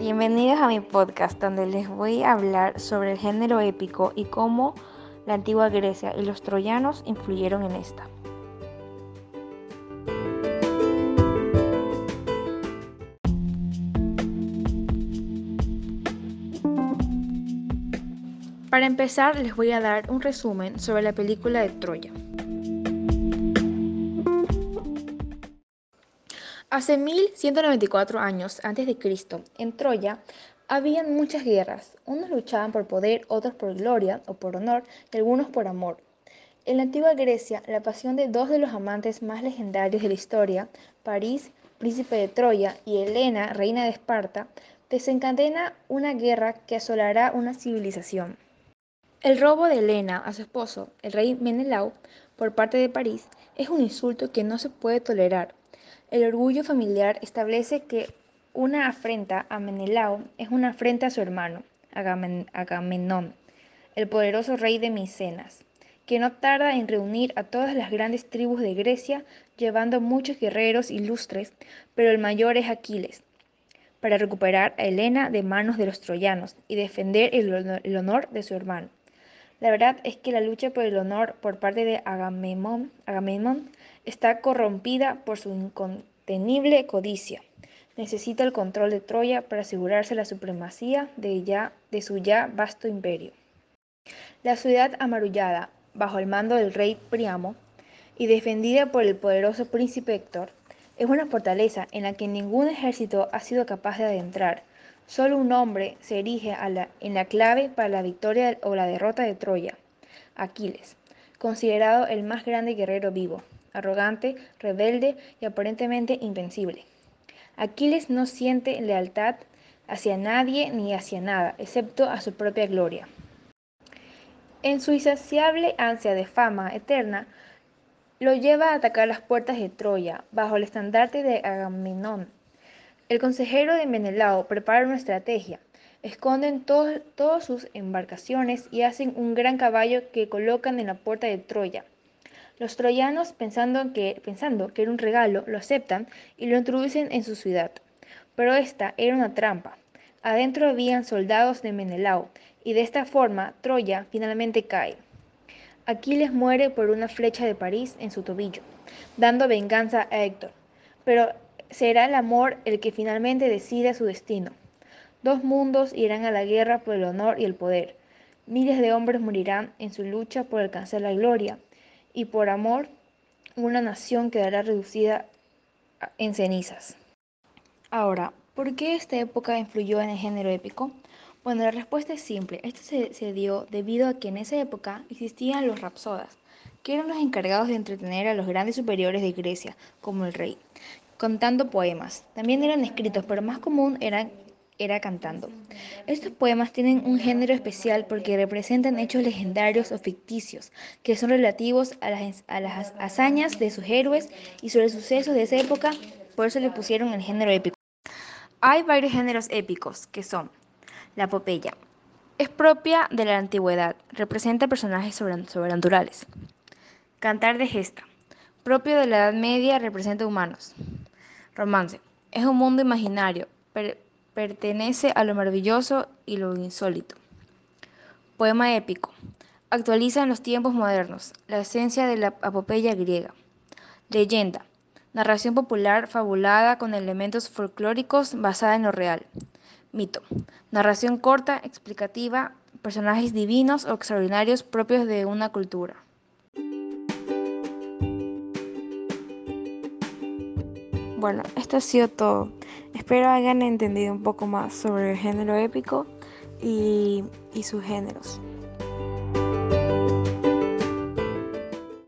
Bienvenidos a mi podcast donde les voy a hablar sobre el género épico y cómo la antigua Grecia y los troyanos influyeron en esta. Para empezar les voy a dar un resumen sobre la película de Troya. Hace 1194 años antes de Cristo, en Troya, habían muchas guerras. Unos luchaban por poder, otros por gloria o por honor y algunos por amor. En la antigua Grecia, la pasión de dos de los amantes más legendarios de la historia, París, príncipe de Troya, y Helena, reina de Esparta, desencadena una guerra que asolará una civilización. El robo de Helena a su esposo, el rey Menelao, por parte de París, es un insulto que no se puede tolerar el orgullo familiar establece que una afrenta a Menelao es una afrenta a su hermano, Agamenón, el poderoso rey de Micenas, que no tarda en reunir a todas las grandes tribus de Grecia, llevando muchos guerreros ilustres, pero el mayor es Aquiles, para recuperar a Helena de manos de los troyanos y defender el honor de su hermano. La verdad es que la lucha por el honor por parte de Agamenón, está corrompida por su incontenible codicia. Necesita el control de Troya para asegurarse la supremacía de, de su ya vasto imperio. La ciudad amarullada, bajo el mando del rey Priamo, y defendida por el poderoso príncipe Héctor, es una fortaleza en la que ningún ejército ha sido capaz de adentrar, Solo un hombre se erige en la clave para la victoria o la derrota de Troya, Aquiles, considerado el más grande guerrero vivo, arrogante, rebelde y aparentemente invencible. Aquiles no siente lealtad hacia nadie ni hacia nada, excepto a su propia gloria. En su insaciable ansia de fama eterna, lo lleva a atacar las puertas de Troya, bajo el estandarte de Agamenón, el consejero de Menelao prepara una estrategia. Esconden todas sus embarcaciones y hacen un gran caballo que colocan en la puerta de Troya. Los troyanos, pensando que, pensando era un regalo, lo aceptan y lo introducen en su ciudad. Pero esta era una trampa. Adentro habían soldados de Menelao, y de esta forma Troya finalmente cae. Aquiles muere por una flecha de París en su tobillo, dando venganza a Héctor. Pero será el amor el que finalmente decida su destino. Dos mundos irán a la guerra por el honor y el poder. Miles de hombres morirán en su lucha por alcanzar la gloria, y por amor una nación quedará reducida en cenizas. Ahora, ¿por qué esta época influyó en el género épico? Bueno, la respuesta es simple. Esto se, se dio debido a que en esa época existían los rapsodas, que eran los encargados de entretener a los grandes superiores de Grecia, como el rey, contando poemas. También eran escritos, pero más común era cantando. Estos poemas tienen un género especial porque representan hechos legendarios o ficticios, que son relativos a las, a las hazañas de sus héroes y sobre sucesos de esa época, por eso le pusieron el género épico. Hay varios géneros épicos, que son la epopeya. Es propia de la antigüedad, representa personajes sobrenaturales. Cantar de gesta, propio de la Edad Media, representa humanos. Romance. Es un mundo imaginario. pertenece a lo maravilloso y lo insólito. Poema épico. Actualiza en los tiempos modernos la esencia de la apopeya griega. Leyenda. Narración popular fabulada con elementos folclóricos basada en lo real. Mito. Narración corta, explicativa, personajes divinos o extraordinarios propios de una cultura. Bueno, esto ha sido todo. Espero hayan entendido un poco más sobre el género épico y, y sus géneros.